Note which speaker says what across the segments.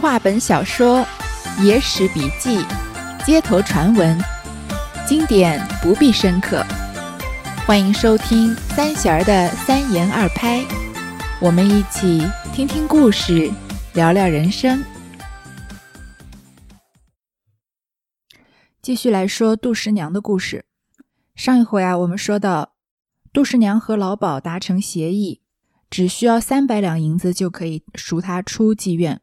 Speaker 1: 话本小说、野史笔记、街头传闻，经典不必深刻。欢迎收听三弦儿的三言二拍，我们一起听听故事，聊聊人生。继续来说杜十娘的故事。上一回啊，我们说到杜十娘和老鸨达成协议，只需要三百两银子就可以赎她出妓院。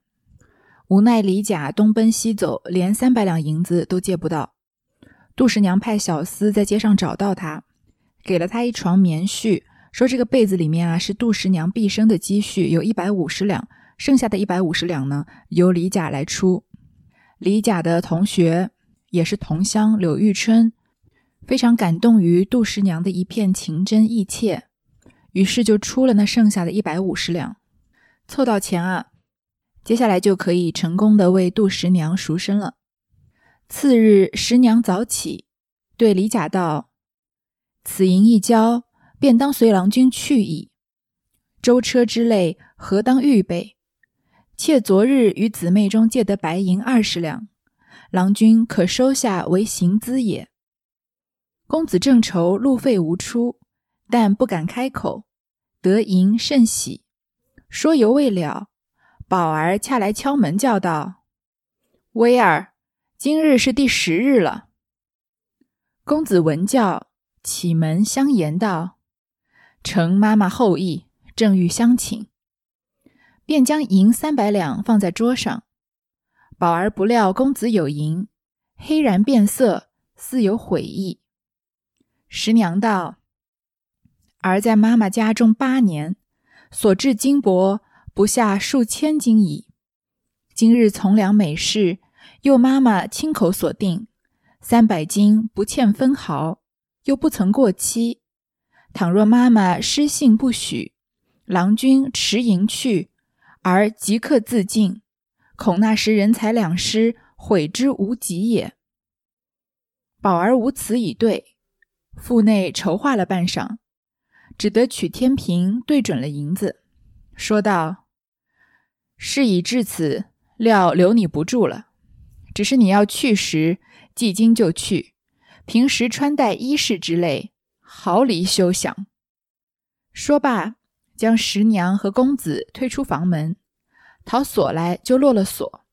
Speaker 1: 无奈李甲东奔西走，连三百两银子都借不到。杜十娘派小厮在街上找到他，给了他一床棉絮，说这个被子里面啊是杜十娘毕生的积蓄，有一百五十两，剩下的一百五十两呢由李甲来出。李甲的同学。也是同乡柳玉春，非常感动于杜十娘的一片情真意切，于是就出了那剩下的一百五十两，凑到钱啊，接下来就可以成功的为杜十娘赎身了。次日，十娘早起，对李甲道：“此银一交，便当随郎君去矣。舟车之类，何当预备？妾昨日与姊妹中借得白银二十两。”郎君可收下为行资也。公子正愁路费无出，但不敢开口，得银甚喜。说犹未了，宝儿恰来敲门叫道：“威儿，今日是第十日了。”公子闻叫，启门相言道：“承妈妈厚意，正欲相请。”便将银三百两放在桌上。宝儿不料公子有银，黑然变色，似有悔意。十娘道：“儿在妈妈家中八年，所制金帛不下数千斤矣。今日从良美事，又妈妈亲口所定，三百斤不欠分毫，又不曾过期。倘若妈妈失信不许，郎君持银去，而即刻自尽。”恐那时人财两失，悔之无及也。宝儿无词以对，腹内筹划了半晌，只得取天平对准了银子，说道：“事已至此，料留你不住了。只是你要去时，即今就去。平时穿戴衣饰之类，毫厘休想。”说罢，将十娘和公子推出房门。讨锁来就落了锁。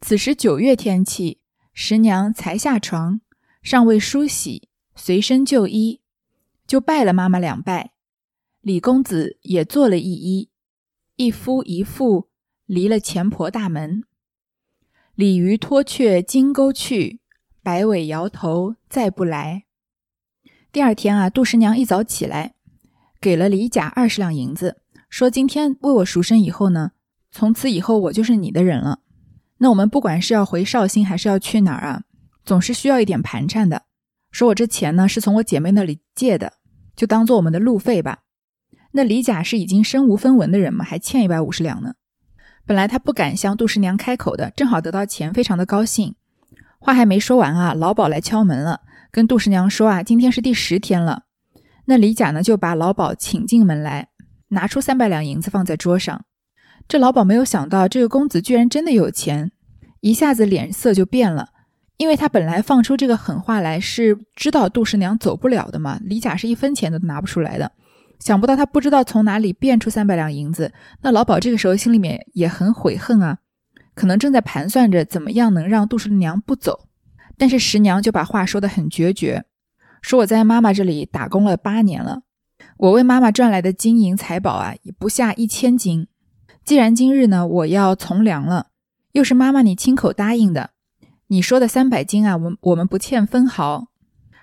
Speaker 1: 此时九月天气，十娘才下床，尚未梳洗，随身就衣，就拜了妈妈两拜。李公子也做了一揖，一夫一妇离了前婆大门。鲤鱼脱却金钩去，摆尾摇头再不来。第二天啊，杜十娘一早起来，给了李甲二十两银子，说今天为我赎身以后呢。从此以后，我就是你的人了。那我们不管是要回绍兴，还是要去哪儿啊，总是需要一点盘缠的。说我这钱呢，是从我姐妹那里借的，就当做我们的路费吧。那李甲是已经身无分文的人嘛，还欠一百五十两呢。本来他不敢向杜十娘开口的，正好得到钱，非常的高兴。话还没说完啊，老鸨来敲门了，跟杜十娘说啊，今天是第十天了。那李甲呢，就把老鸨请进门来，拿出三百两银子放在桌上。这老鸨没有想到，这个公子居然真的有钱，一下子脸色就变了。因为他本来放出这个狠话来，是知道杜十娘走不了的嘛。李甲是一分钱都拿不出来的，想不到他不知道从哪里变出三百两银子。那老鸨这个时候心里面也很悔恨啊，可能正在盘算着怎么样能让杜十娘不走。但是十娘就把话说得很决绝，说我在妈妈这里打工了八年了，我为妈妈赚来的金银财宝啊，也不下一千斤。既然今日呢，我要从良了，又是妈妈你亲口答应的，你说的三百斤啊，我我们不欠分毫，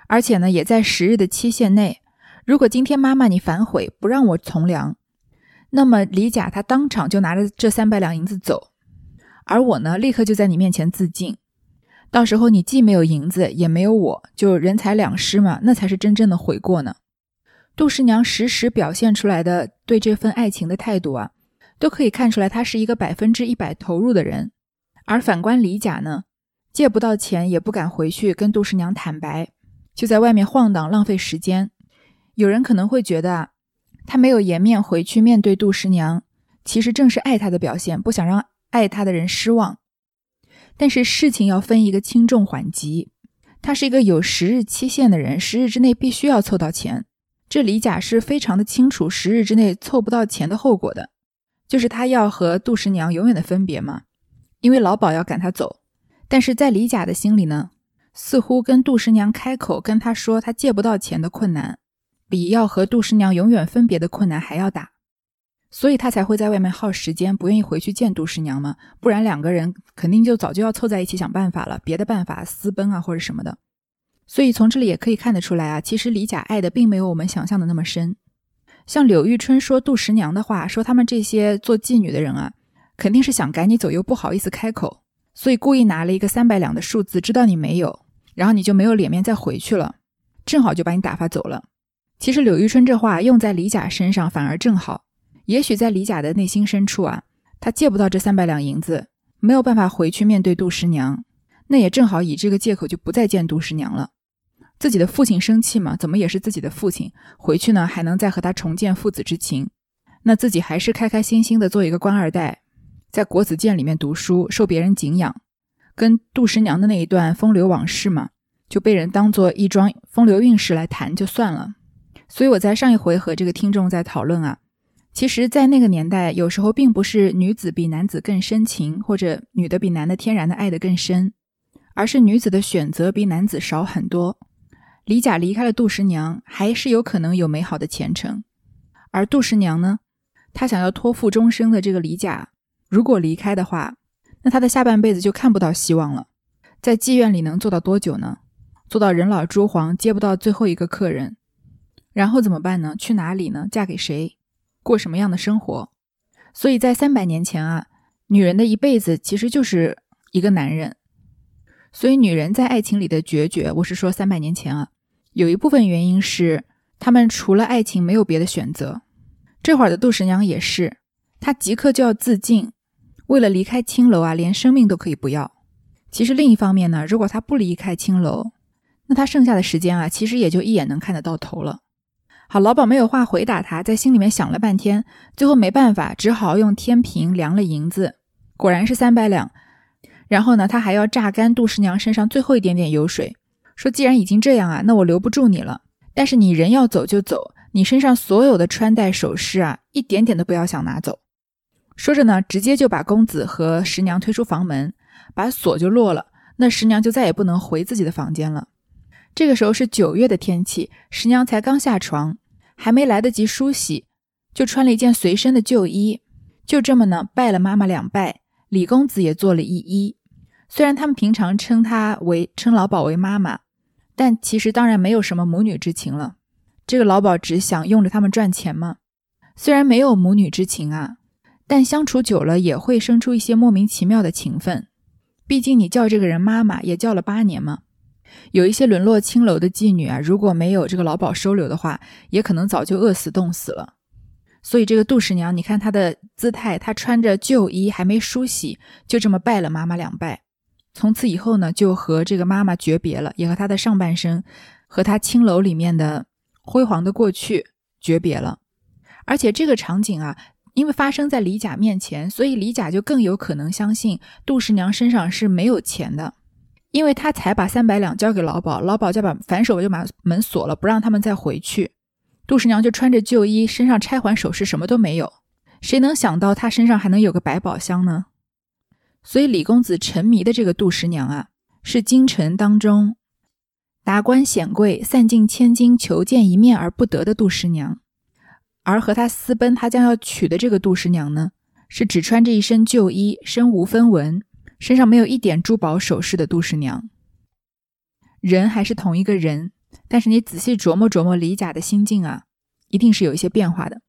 Speaker 1: 而且呢，也在十日的期限内。如果今天妈妈你反悔不让我从良，那么李甲他当场就拿着这三百两银子走，而我呢，立刻就在你面前自尽。到时候你既没有银子，也没有我，就人财两失嘛，那才是真正的悔过呢。杜十娘时时表现出来的对这份爱情的态度啊。都可以看出来，他是一个百分之一百投入的人。而反观李甲呢，借不到钱也不敢回去跟杜十娘坦白，就在外面晃荡，浪费时间。有人可能会觉得啊，他没有颜面回去面对杜十娘，其实正是爱她的表现，不想让爱他的人失望。但是事情要分一个轻重缓急，他是一个有十日期限的人，十日之内必须要凑到钱。这李甲是非常的清楚十日之内凑不到钱的后果的，就是他要和杜十娘永远的分别嘛，因为老鸨要赶他走。但是在李甲的心里呢，似乎跟杜十娘开口跟他说他借不到钱的困难，比要和杜十娘永远分别的困难还要大，所以他才会在外面耗时间，不愿意回去见杜十娘嘛。不然两个人肯定就早就要凑在一起想办法了，别的办法私奔啊或者什么的。所以从这里也可以看得出来啊，其实李甲爱的并没有我们想象的那么深。像柳玉春说杜十娘的话，说他们这些做妓女的人啊，肯定是想赶你走，又不好意思开口，所以故意拿了一个三百两的数字，知道你没有，然后你就没有脸面再回去了，正好就把你打发走了。其实柳玉春这话用在李甲身上反而正好，也许在李甲的内心深处啊，他借不到这三百两银子，没有办法回去面对杜十娘，那也正好以这个借口就不再见杜十娘了。自己的父亲生气嘛？怎么也是自己的父亲，回去呢还能再和他重建父子之情？那自己还是开开心心的做一个官二代，在国子监里面读书，受别人敬仰，跟杜十娘的那一段风流往事嘛，就被人当做一桩风流韵事来谈就算了。所以我在上一回和这个听众在讨论啊，其实，在那个年代，有时候并不是女子比男子更深情，或者女的比男的天然的爱得更深，而是女子的选择比男子少很多。李甲离开了杜十娘，还是有可能有美好的前程。而杜十娘呢，她想要托付终生的这个李甲，如果离开的话，那她的下半辈子就看不到希望了。在妓院里能做到多久呢？做到人老珠黄，接不到最后一个客人，然后怎么办呢？去哪里呢？嫁给谁？过什么样的生活？所以在三百年前啊，女人的一辈子其实就是一个男人。所以女人在爱情里的决绝，我是说三百年前啊。有一部分原因是，他们除了爱情没有别的选择。这会儿的杜十娘也是，她即刻就要自尽，为了离开青楼啊，连生命都可以不要。其实另一方面呢，如果她不离开青楼，那她剩下的时间啊，其实也就一眼能看得到头了。好，老鸨没有话回答他，在心里面想了半天，最后没办法，只好用天平量了银子，果然是三百两。然后呢，他还要榨干杜十娘身上最后一点点油水。说，既然已经这样啊，那我留不住你了。但是你人要走就走，你身上所有的穿戴首饰啊，一点点都不要想拿走。说着呢，直接就把公子和十娘推出房门，把锁就落了。那十娘就再也不能回自己的房间了。这个时候是九月的天气，十娘才刚下床，还没来得及梳洗，就穿了一件随身的旧衣，就这么呢拜了妈妈两拜，李公子也做了一揖。虽然他们平常称他为称老鸨为妈妈。但其实当然没有什么母女之情了，这个老鸨只想用着他们赚钱嘛。虽然没有母女之情啊，但相处久了也会生出一些莫名其妙的情分。毕竟你叫这个人妈妈也叫了八年嘛。有一些沦落青楼的妓女啊，如果没有这个老鸨收留的话，也可能早就饿死冻死了。所以这个杜十娘，你看她的姿态，她穿着旧衣还没梳洗，就这么拜了妈妈两拜。从此以后呢，就和这个妈妈诀别了，也和她的上半生，和她青楼里面的辉煌的过去诀别了。而且这个场景啊，因为发生在李甲面前，所以李甲就更有可能相信杜十娘身上是没有钱的，因为他才把三百两交给老鸨，老鸨就把反手就把门锁了，不让他们再回去。杜十娘就穿着旧衣，身上钗环首饰什么都没有，谁能想到她身上还能有个百宝箱呢？所以李公子沉迷的这个杜十娘啊，是京城当中达官显贵散尽千金求见一面而不得的杜十娘，而和他私奔他将要娶的这个杜十娘呢，是只穿着一身旧衣，身无分文，身上没有一点珠宝首饰的杜十娘。人还是同一个人，但是你仔细琢磨琢磨李甲的心境啊，一定是有一些变化的。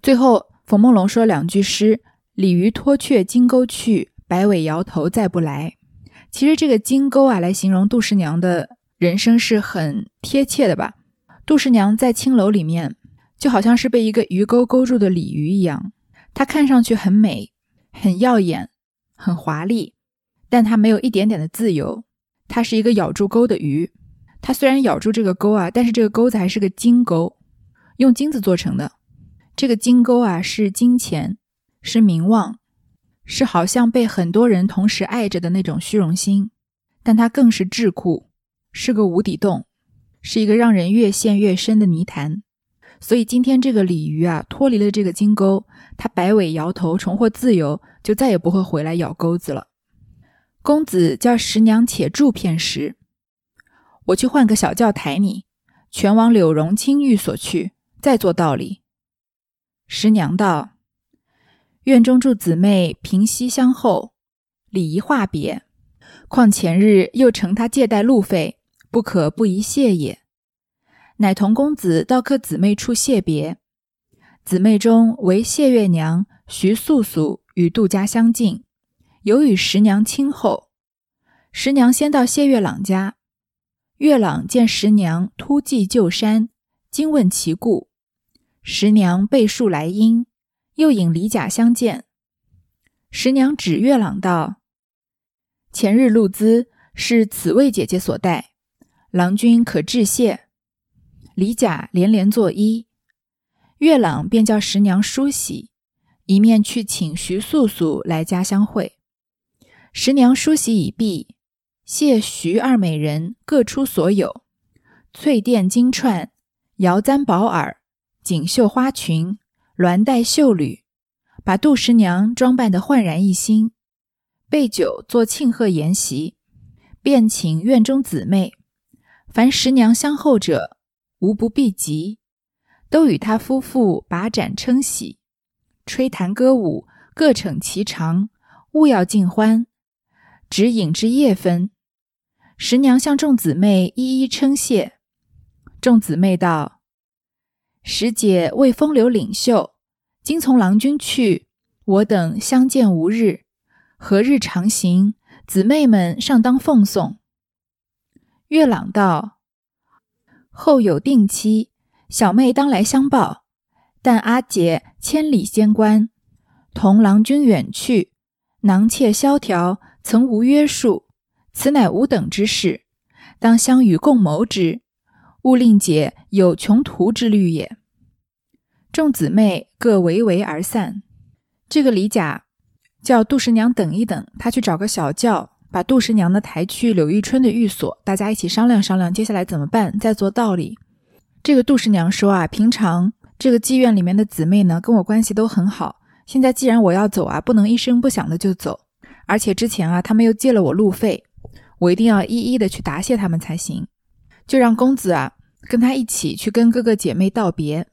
Speaker 1: 最后，冯梦龙说了两句诗：“鲤鱼脱却金钩去。”摆尾摇头再不来，其实这个金钩啊，来形容杜十娘的人生是很贴切的吧？杜十娘在青楼里面，就好像是被一个鱼钩勾住的鲤鱼一样，她看上去很美、很耀眼、很华丽，但它没有一点点的自由。它是一个咬住钩的鱼，它虽然咬住这个钩啊，但是这个钩子还是个金钩，用金子做成的。这个金钩啊，是金钱，是名望。是好像被很多人同时爱着的那种虚荣心，但它更是智库，是个无底洞，是一个让人越陷越深的泥潭。所以今天这个鲤鱼啊，脱离了这个金钩，它摆尾摇头，重获自由，就再也不会回来咬钩子了。公子叫十娘且住片时，我去换个小轿抬你，全往柳荣清寓所去，再做道理。十娘道：“院中住姊妹平息相候，礼仪话别，况前日又承他借贷路费，不可不宜谢也。”乃同公子到客姊妹处谢别，姊妹中唯谢月娘、徐素素与杜家相近，尤与十娘亲厚。十娘先到谢月朗家，月朗见十娘突骑旧山，惊问其故。十娘备述来因，又引李甲相见。十娘指月朗道：“前日露资是此位姐姐所带，郎君可致谢。”李甲连连作揖，月朗便叫十娘梳洗，一面去请徐素素来家相会。十娘梳洗已毕，谢徐二美人各出所有：翠钿金串、瑶簪宝耳、锦绣花裙、鸾带绣履，把杜十娘装扮得焕然一新。备酒做庆贺筵席，便请院中姊妹，凡十娘相候者。无不避及，都与他夫妇把盏称喜，吹弹歌舞，各逞其长，勿要尽欢。只饮至夜分，十娘向众姊妹一一称谢。众姊妹道：“十姐为风流领袖，今从郎君去，我等相见无日，何日长行？姊妹们尚当奉送。”月朗道。后有定期，小妹当来相报。但阿姐千里仙关，同郎君远去，囊妾萧条，曾无约束。此乃吾等之事，当相与共谋之，勿令姐有穷途之虑也。众姊妹各围围而散。这个李甲叫杜十娘等一等，他去找个小轿。把杜十娘呢抬去柳玉春的寓所，大家一起商量商量，接下来怎么办？再做道理。这个杜十娘说啊，平常这个妓院里面的姊妹呢，跟我关系都很好。现在既然我要走啊，不能一声不响的就走。而且之前啊，他们又借了我路费，我一定要一一的去答谢他们才行。就让公子啊跟他一起去跟哥哥姐妹道别。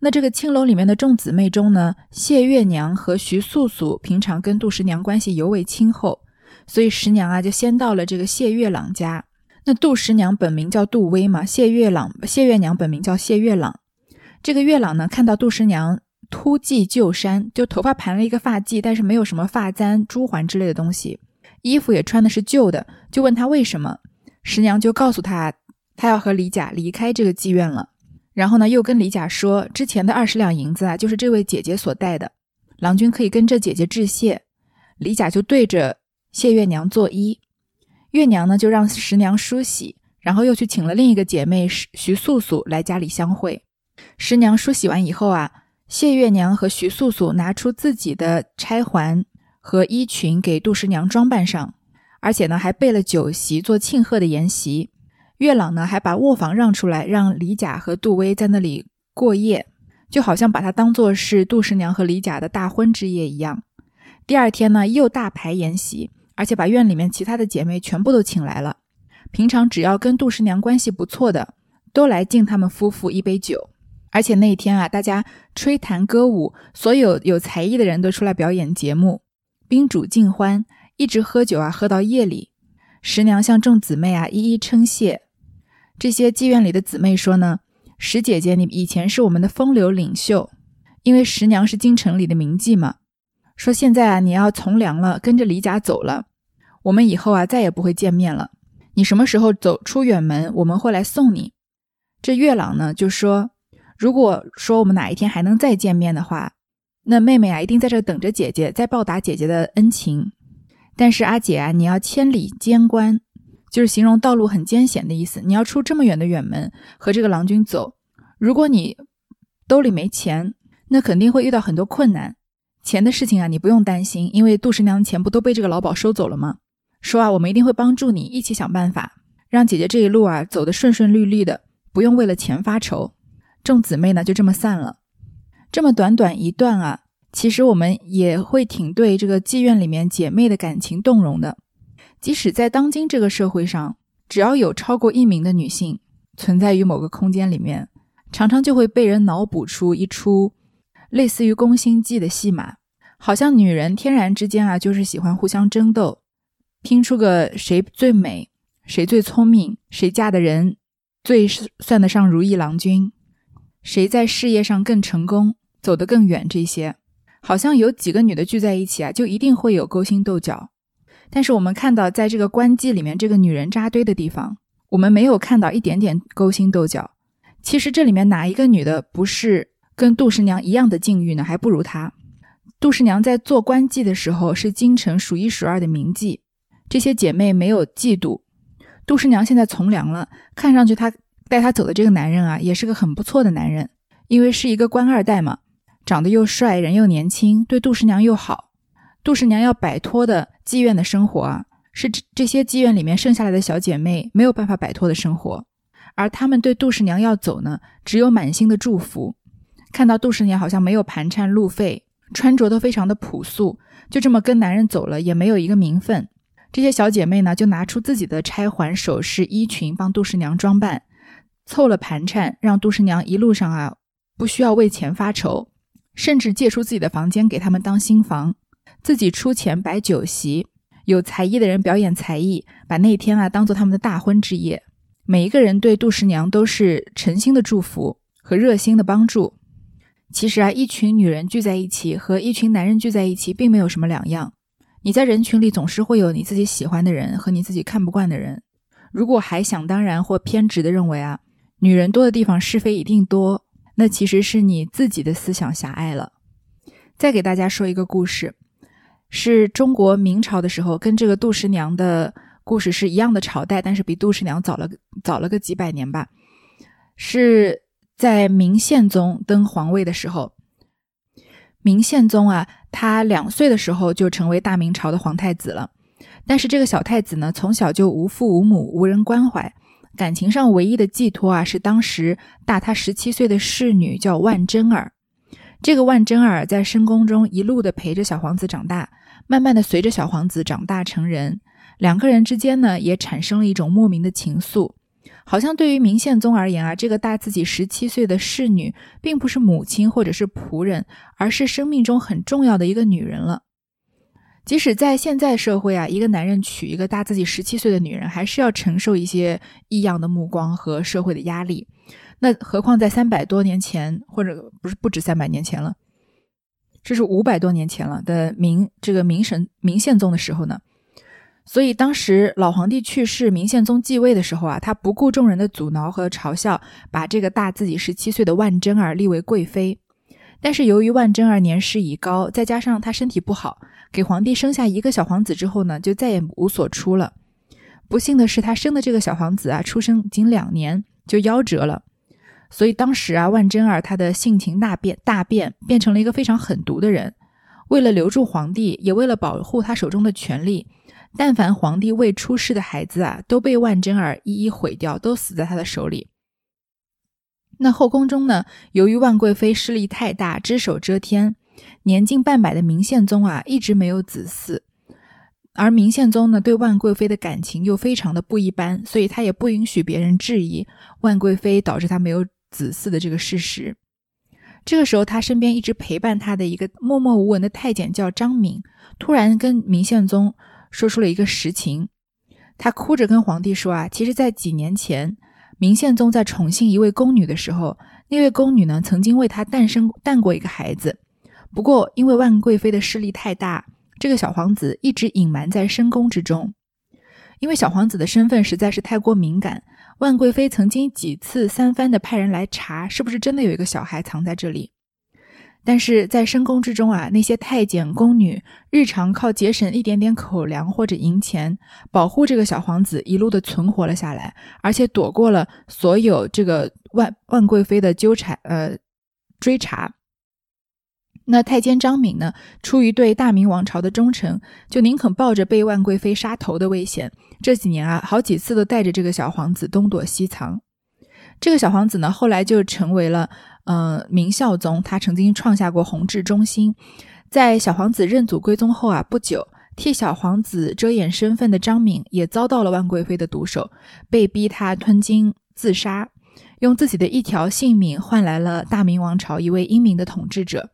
Speaker 1: 那这个青楼里面的众姊妹中呢，谢月娘和徐素素平常跟杜十娘关系尤为亲厚。所以十娘啊，就先到了这个谢月朗家。那杜十娘本名叫杜薇嘛，谢月朗、谢月娘本名叫谢月朗。这个月朗呢，看到杜十娘秃髻旧衫，就头发盘了一个发髻，但是没有什么发簪、珠环之类的东西，衣服也穿的是旧的，就问他为什么。十娘就告诉他，他要和李甲离开这个妓院了。然后呢，又跟李甲说，之前的二十两银子啊，就是这位姐姐所带的，郎君可以跟这姐姐致谢。李甲就对着。谢月娘作揖，月娘呢就让十娘梳洗，然后又去请了另一个姐妹徐素素来家里相会。十娘梳洗完以后啊，谢月娘和徐素素拿出自己的钗环和衣裙给杜十娘装扮上，而且呢还备了酒席做庆贺的筵席。月朗呢还把卧房让出来，让李甲和杜威在那里过夜，就好像把它当做是杜十娘和李甲的大婚之夜一样。第二天呢又大排筵席。而且把院里面其他的姐妹全部都请来了。平常只要跟杜十娘关系不错的，都来敬他们夫妇一杯酒。而且那一天啊，大家吹弹歌舞，所有有才艺的人都出来表演节目，宾主尽欢，一直喝酒啊，喝到夜里。十娘向众姊妹啊一一称谢。这些妓院里的姊妹说呢：“十姐姐，你以前是我们的风流领袖，因为十娘是京城里的名妓嘛。”说现在啊，你要从良了，跟着李甲走了，我们以后啊再也不会见面了。你什么时候走出远门，我们会来送你。这月朗呢就说，如果说我们哪一天还能再见面的话，那妹妹啊一定在这等着姐姐，再报答姐姐的恩情。但是阿姐啊，你要千里艰关，就是形容道路很艰险的意思。你要出这么远的远门和这个郎君走，如果你兜里没钱，那肯定会遇到很多困难。钱的事情啊，你不用担心，因为杜十娘的钱不都被这个老鸨收走了吗？说啊，我们一定会帮助你，一起想办法，让姐姐这一路啊走得顺顺利利的，不用为了钱发愁。众姊妹呢就这么散了。这么短短一段啊，其实我们也会挺对这个妓院里面姐妹的感情动容的。即使在当今这个社会上，只要有超过一名的女性存在于某个空间里面，常常就会被人脑补出一出类似于宫心计的戏码，好像女人天然之间啊就是喜欢互相争斗。拼出个谁最美，谁最聪明，谁嫁的人最算得上如意郎君，谁在事业上更成功，走得更远，这些好像有几个女的聚在一起啊，就一定会有勾心斗角。但是我们看到，在这个官妓里面，这个女人扎堆的地方，我们没有看到一点点勾心斗角。其实这里面哪一个女的不是跟杜十娘一样的境遇呢？还不如她。杜十娘在做官妓的时候，是京城数一数二的名妓。这些姐妹没有嫉妒，杜十娘现在从良了，看上去她带她走的这个男人啊，也是个很不错的男人，因为是一个官二代嘛，长得又帅，人又年轻，对杜十娘又好。杜十娘要摆脱的妓院的生活啊，是这些妓院里面剩下来的小姐妹没有办法摆脱的生活，而她们对杜十娘要走呢，只有满心的祝福。看到杜十娘好像没有盘缠路费，穿着都非常的朴素，就这么跟男人走了，也没有一个名分。这些小姐妹呢，就拿出自己的钗环、首饰、衣裙，帮杜十娘装扮，凑了盘缠，让杜十娘一路上啊不需要为钱发愁，甚至借出自己的房间给他们当新房，自己出钱摆酒席，有才艺的人表演才艺，把那天啊当做他们的大婚之夜。每一个人对杜十娘都是诚心的祝福和热心的帮助。其实啊，一群女人聚在一起和一群男人聚在一起，并没有什么两样。你在人群里总是会有你自己喜欢的人和你自己看不惯的人。如果还想当然或偏执的认为啊，女人多的地方是非一定多，那其实是你自己的思想狭隘了。再给大家说一个故事，是中国明朝的时候，跟这个杜十娘的故事是一样的朝代，但是比杜十娘早了早了个几百年吧。是在明宪宗登皇位的时候。明宪宗啊，他两岁的时候就成为大明朝的皇太子了。但是这个小太子呢，从小就无父无母，无人关怀，感情上唯一的寄托啊，是当时大他十七岁的侍女，叫万贞儿。这个万贞儿在深宫中一路的陪着小皇子长大，慢慢的随着小皇子长大成人，两个人之间呢，也产生了一种莫名的情愫。好像对于明宪宗而言啊，这个大自己十七岁的侍女，并不是母亲或者是仆人，而是生命中很重要的一个女人了。即使在现在社会啊，一个男人娶一个大自己十七岁的女人，还是要承受一些异样的目光和社会的压力。那何况在三百多年前，或者不是不止三百年前了，这是五百多年前了的明这个明神明宪宗的时候呢？所以当时老皇帝去世，明宪宗继位的时候啊，他不顾众人的阻挠和嘲笑，把这个大自己十七岁的万贞儿立为贵妃。但是由于万贞儿年事已高，再加上她身体不好，给皇帝生下一个小皇子之后呢，就再也无所出了。不幸的是，她生的这个小皇子啊，出生仅两年就夭折了。所以当时啊，万贞儿她的性情大变，大变，变成了一个非常狠毒的人。为了留住皇帝，也为了保护他手中的权力。但凡皇帝未出世的孩子啊，都被万贞儿一一毁掉，都死在他的手里。那后宫中呢，由于万贵妃势力太大，只手遮天，年近半百的明宪宗啊，一直没有子嗣。而明宪宗呢，对万贵妃的感情又非常的不一般，所以他也不允许别人质疑万贵妃导致他没有子嗣的这个事实。这个时候，他身边一直陪伴他的一个默默无闻的太监叫张敏，突然跟明宪宗。说出了一个实情，他哭着跟皇帝说啊，其实，在几年前，明宪宗在宠幸一位宫女的时候，那位宫女呢，曾经为他诞生诞过一个孩子。不过，因为万贵妃的势力太大，这个小皇子一直隐瞒在深宫之中。因为小皇子的身份实在是太过敏感，万贵妃曾经几次三番的派人来查，是不是真的有一个小孩藏在这里。但是在深宫之中啊，那些太监宫女日常靠节省一点点口粮或者银钱，保护这个小皇子一路的存活了下来，而且躲过了所有这个万万贵妃的纠缠呃追查。那太监张敏呢，出于对大明王朝的忠诚，就宁肯抱着被万贵妃杀头的危险，这几年啊，好几次都带着这个小皇子东躲西藏。这个小皇子呢，后来就成为了，呃，明孝宗。他曾经创下过弘治中兴。在小皇子认祖归宗后啊，不久，替小皇子遮掩身份的张敏也遭到了万贵妃的毒手，被逼他吞金自杀，用自己的一条性命换来了大明王朝一位英明的统治者。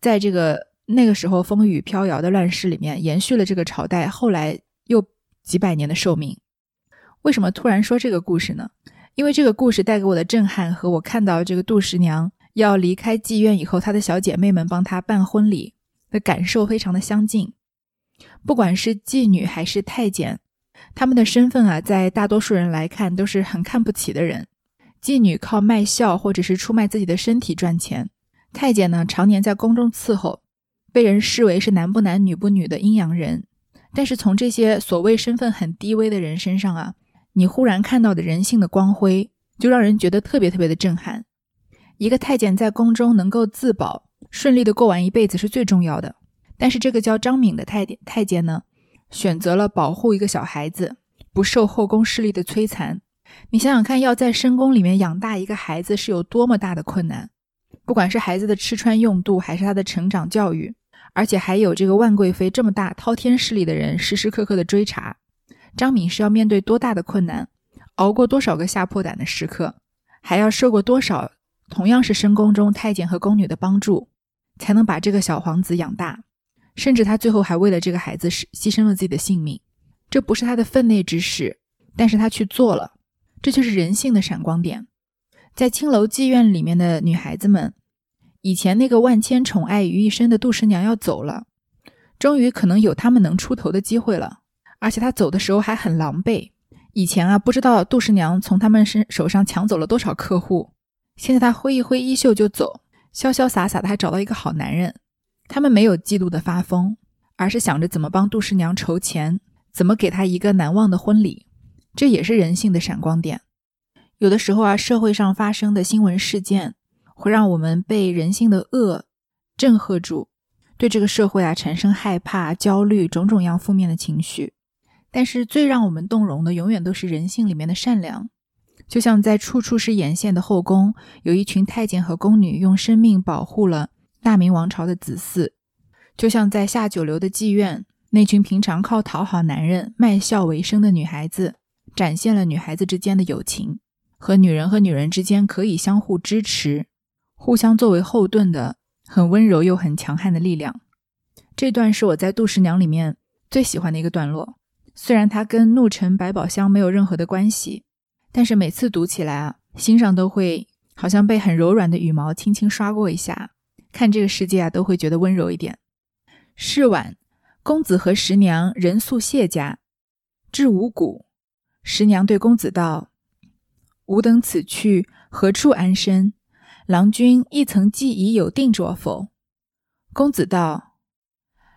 Speaker 1: 在这个那个时候风雨飘摇的乱世里面，延续了这个朝代后来又几百年的寿命。为什么突然说这个故事呢？因为这个故事带给我的震撼和我看到这个杜十娘要离开妓院以后，她的小姐妹们帮她办婚礼的感受非常的相近。不管是妓女还是太监，他们的身份啊，在大多数人来看都是很看不起的人。妓女靠卖笑或者是出卖自己的身体赚钱，太监呢常年在宫中伺候，被人视为是男不男女不女的阴阳人。但是从这些所谓身份很低微的人身上啊。你忽然看到的人性的光辉，就让人觉得特别特别的震撼。一个太监在宫中能够自保，顺利的过完一辈子是最重要的。但是这个叫张敏的太监太监呢，选择了保护一个小孩子，不受后宫势力的摧残。你想想看，要在深宫里面养大一个孩子是有多么大的困难，不管是孩子的吃穿用度，还是他的成长教育，而且还有这个万贵妃这么大滔天势力的人时时刻刻的追查。张敏是要面对多大的困难，熬过多少个吓破胆的时刻，还要受过多少同样是深宫中太监和宫女的帮助，才能把这个小皇子养大？甚至他最后还为了这个孩子牺牺牲了自己的性命。这不是他的分内之事，但是他去做了，这就是人性的闪光点。在青楼妓院里面的女孩子们，以前那个万千宠爱于一身的杜十娘要走了，终于可能有他们能出头的机会了。而且他走的时候还很狼狈。以前啊，不知道杜十娘从他们身手上抢走了多少客户。现在他挥一挥衣袖就走，潇潇洒洒的，还找到一个好男人。他们没有嫉妒的发疯，而是想着怎么帮杜十娘筹钱，怎么给她一个难忘的婚礼。这也是人性的闪光点。有的时候啊，社会上发生的新闻事件，会让我们被人性的恶震慑住，对这个社会啊产生害怕、焦虑种种样负面的情绪。但是最让我们动容的，永远都是人性里面的善良。就像在处处是眼线的后宫，有一群太监和宫女用生命保护了大明王朝的子嗣；就像在下九流的妓院，那群平常靠讨好男人、卖笑为生的女孩子，展现了女孩子之间的友情和女人和女人之间可以相互支持、互相作为后盾的很温柔又很强悍的力量。这段是我在《杜十娘》里面最喜欢的一个段落。虽然它跟怒沉百宝箱没有任何的关系，但是每次读起来啊，心上都会好像被很柔软的羽毛轻轻刷过一下，看这个世界啊，都会觉得温柔一点。是晚，公子和十娘人宿谢家，至五谷。十娘对公子道：“吾等此去何处安身？郎君亦曾计已有定着否？”公子道：“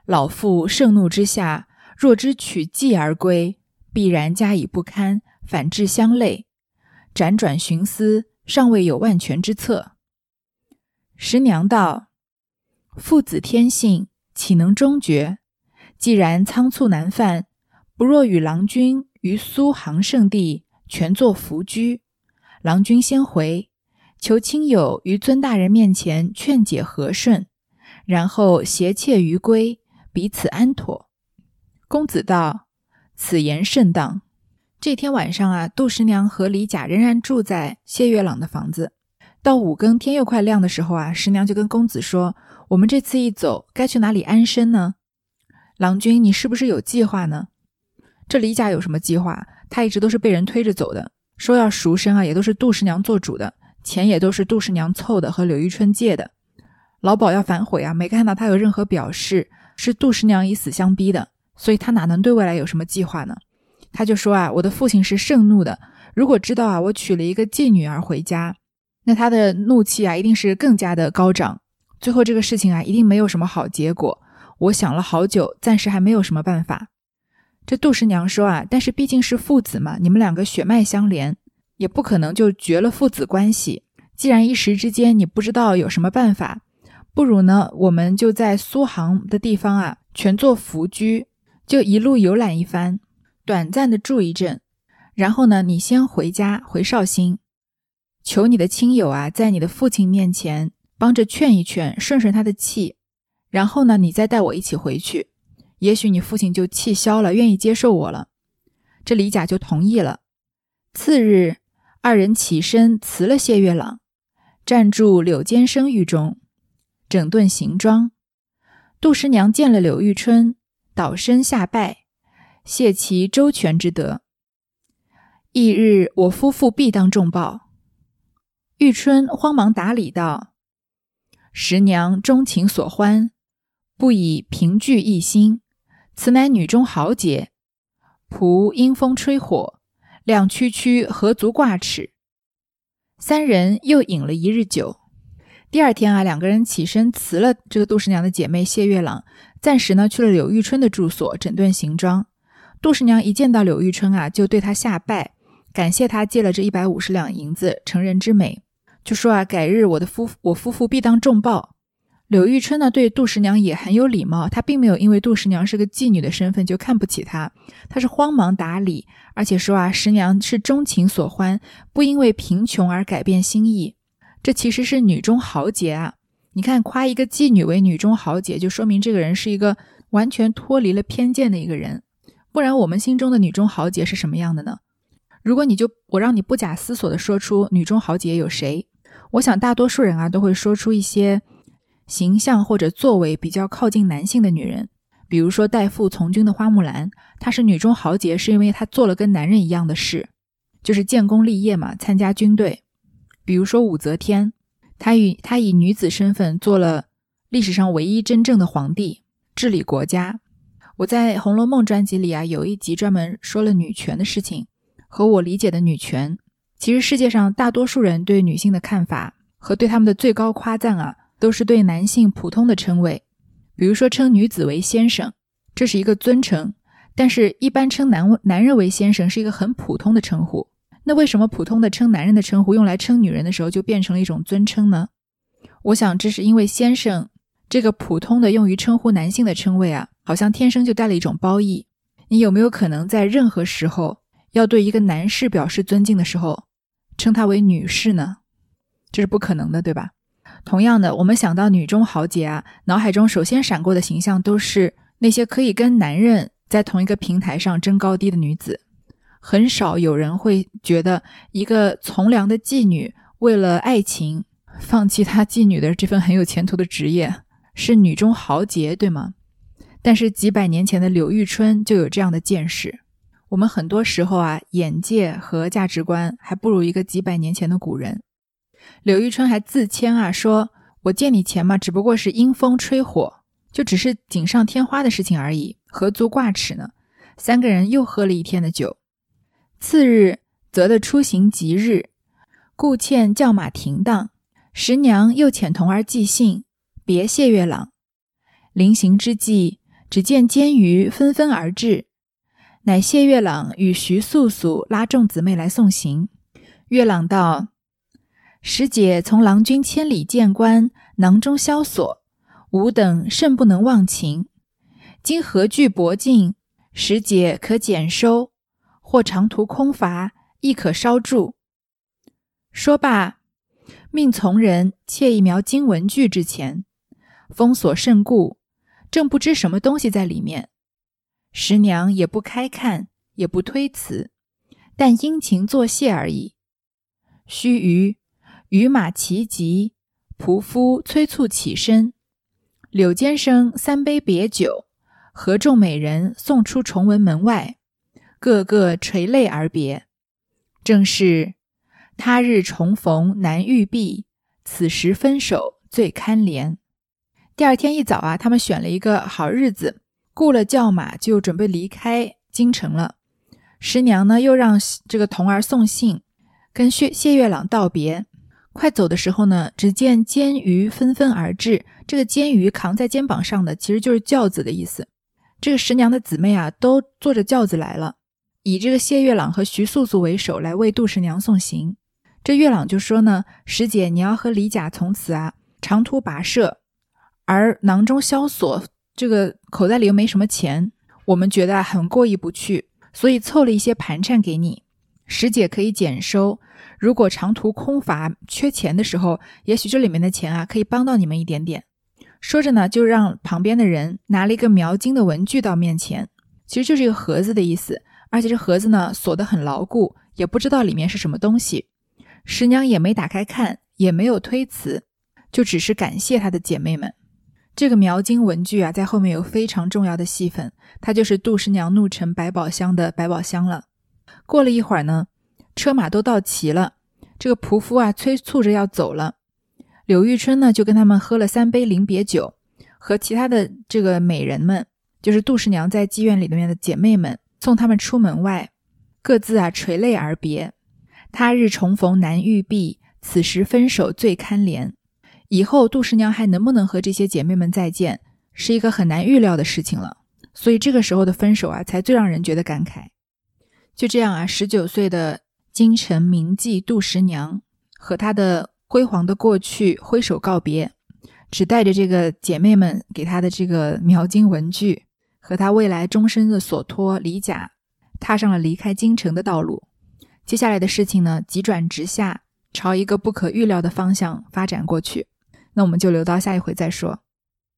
Speaker 1: 老妇盛怒之下。”若知取计而归，必然加以不堪，反致相累。辗转寻思，尚未有万全之策。十娘道：“父子天性，岂能终绝？既然仓促难犯，不若与郎君于苏杭圣地全作伏居。郎君先回，求亲友于尊大人面前劝解和顺，然后携妾于归，彼此安妥。”公子道：“此言甚当。”这天晚上啊，杜十娘和李甲仍然住在谢月朗的房子。到五更天又快亮的时候啊，十娘就跟公子说：“我们这次一走，该去哪里安身呢？郎君，你是不是有计划呢？”这李甲有什么计划？他一直都是被人推着走的，说要赎身啊，也都是杜十娘做主的，钱也都是杜十娘凑的，和柳玉春借的。老鸨要反悔啊，没看到他有任何表示，是杜十娘以死相逼的。所以他哪能对未来有什么计划呢？他就说啊，我的父亲是盛怒的，如果知道啊我娶了一个妓女儿回家，那他的怒气啊一定是更加的高涨。最后这个事情啊一定没有什么好结果。我想了好久，暂时还没有什么办法。这杜十娘说啊，但是毕竟是父子嘛，你们两个血脉相连，也不可能就绝了父子关系。既然一时之间你不知道有什么办法，不如呢，我们就在苏杭的地方啊，全做福居，就一路游览一番，短暂的住一阵，然后呢，你先回家回绍兴，求你的亲友啊，在你的父亲面前帮着劝一劝，顺顺他的气，然后呢，你再带我一起回去，也许你父亲就气消了，愿意接受我了。这李甲就同意了。次日，二人起身辞了谢月朗，暂住柳间生寓中。整顿行装，杜十娘见了柳玉春，倒身下拜，谢其周全之德。翌日，我夫妇必当重报。玉春慌忙答礼道：“十娘钟情所欢，不以凭据一心，此乃女中豪杰。仆因风吹火，两区区何足挂齿？”三人又饮了一日酒。第二天啊，两个人起身辞了这个杜十娘的姐妹谢月朗，暂时呢去了柳玉春的住所整顿行装。杜十娘一见到柳玉春啊，就对她下拜，感谢她借了这一百五十两银子，成人之美，就说啊，改日我的夫我夫妇必当重报。柳玉春呢对杜十娘也很有礼貌，她并没有因为杜十娘是个妓女的身份就看不起她，她是慌忙打理，而且说啊，十娘是钟情所欢，不因为贫穷而改变心意。这其实是女中豪杰啊！你看，夸一个妓女为女中豪杰，就说明这个人是一个完全脱离了偏见的一个人。不然，我们心中的女中豪杰是什么样的呢？如果你就我让你不假思索地说出女中豪杰有谁，我想大多数人啊都会说出一些形象或者作为比较靠近男性的女人，比如说代父从军的花木兰，她是女中豪杰，是因为她做了跟男人一样的事，就是建功立业嘛，参加军队。比如说武则天，她与她以女子身份做了历史上唯一真正的皇帝，治理国家。我在《红楼梦》专辑里啊，有一集专门说了女权的事情，和我理解的女权。其实世界上大多数人对女性的看法和对他们的最高夸赞啊，都是对男性普通的称谓。比如说称女子为先生，这是一个尊称，但是一般称男男人为先生是一个很普通的称呼。那为什么普通的称男人的称呼用来称女人的时候就变成了一种尊称呢？我想这是因为先生这个普通的用于称呼男性的称谓啊，好像天生就带了一种褒义。你有没有可能在任何时候要对一个男士表示尊敬的时候，称他为女士呢？这是不可能的，对吧？同样的，我们想到女中豪杰啊，脑海中首先闪过的形象都是那些可以跟男人在同一个平台上争高低的女子。很少有人会觉得一个从良的妓女为了爱情放弃她妓女的这份很有前途的职业是女中豪杰，对吗？但是几百年前的柳玉春就有这样的见识。我们很多时候啊，眼界和价值观还不如一个几百年前的古人。柳玉春还自谦啊，说我借你钱嘛，只不过是阴风吹火，就只是锦上添花的事情而已，何足挂齿呢？三个人又喝了一天的酒。次日则的出行吉日，故欠叫马停当。十娘又遣童儿寄信，别谢月朗。临行之际，只见监鱼纷纷而至，乃谢月朗与徐素素拉众姊妹来送行。月朗道：“使姐从郎君千里见官，囊中萧索，吾等甚不能忘情。今何惧薄进，使姐可减收。”或长途空乏，亦可稍住。说罢，命从人窃一苗金文具之前，封锁甚固，正不知什么东西在里面。十娘也不开看，也不推辞，但殷勤作谢而已。须臾，与马齐集，仆夫催促起身。柳间生三杯别酒，合众美人送出崇文门外。个个垂泪而别，正是他日重逢难遇避，此时分手最堪怜。第二天一早啊，他们选了一个好日子，雇了轿马，就准备离开京城了。十娘呢，又让这个童儿送信，跟谢谢月朗道别。快走的时候呢，只见监鱼纷纷而至。这个监鱼扛在肩膀上的，其实就是轿子的意思。这个十娘的姊妹啊，都坐着轿子来了。以这个谢月朗和徐素素为首来为杜十娘送行。这月朗就说呢：“十姐，你要和李甲从此啊长途跋涉，而囊中萧索，这个口袋里又没什么钱，我们觉得很过意不去，所以凑了一些盘缠给你，十姐可以减收。如果长途空乏缺钱的时候，也许这里面的钱啊可以帮到你们一点点。说着呢，就让旁边的人拿了一个描金的文具到面前，其实就是一个盒子的意思。而且这盒子呢锁得很牢固，也不知道里面是什么东西。十娘也没打开看，也没有推辞，就只是感谢她的姐妹们。这个描金文具啊，在后面有非常重要的戏份，它就是杜十娘怒沉百宝箱的百宝箱了。过了一会儿呢，车马都到齐了，这个仆夫啊催促着要走了。柳玉春呢就跟他们喝了三杯临别酒，和其他的这个美人们，就是杜十娘在妓院里面的姐妹们。送他们出门外，各自啊垂泪而别。他日重逢难遇避，此时分手最堪怜。以后杜十娘还能不能和这些姐妹们再见，是一个很难预料的事情了。所以这个时候的分手啊，才最让人觉得感慨。就这样啊，十九岁的京城名妓杜十娘和她的辉煌的过去挥手告别，只带着这个姐妹们给她的这个描金文具。和他未来终身的所托李甲，踏上了离开京城的道路。接下来的事情呢，急转直下，朝一个不可预料的方向发展过去。那我们就留到下一回再说。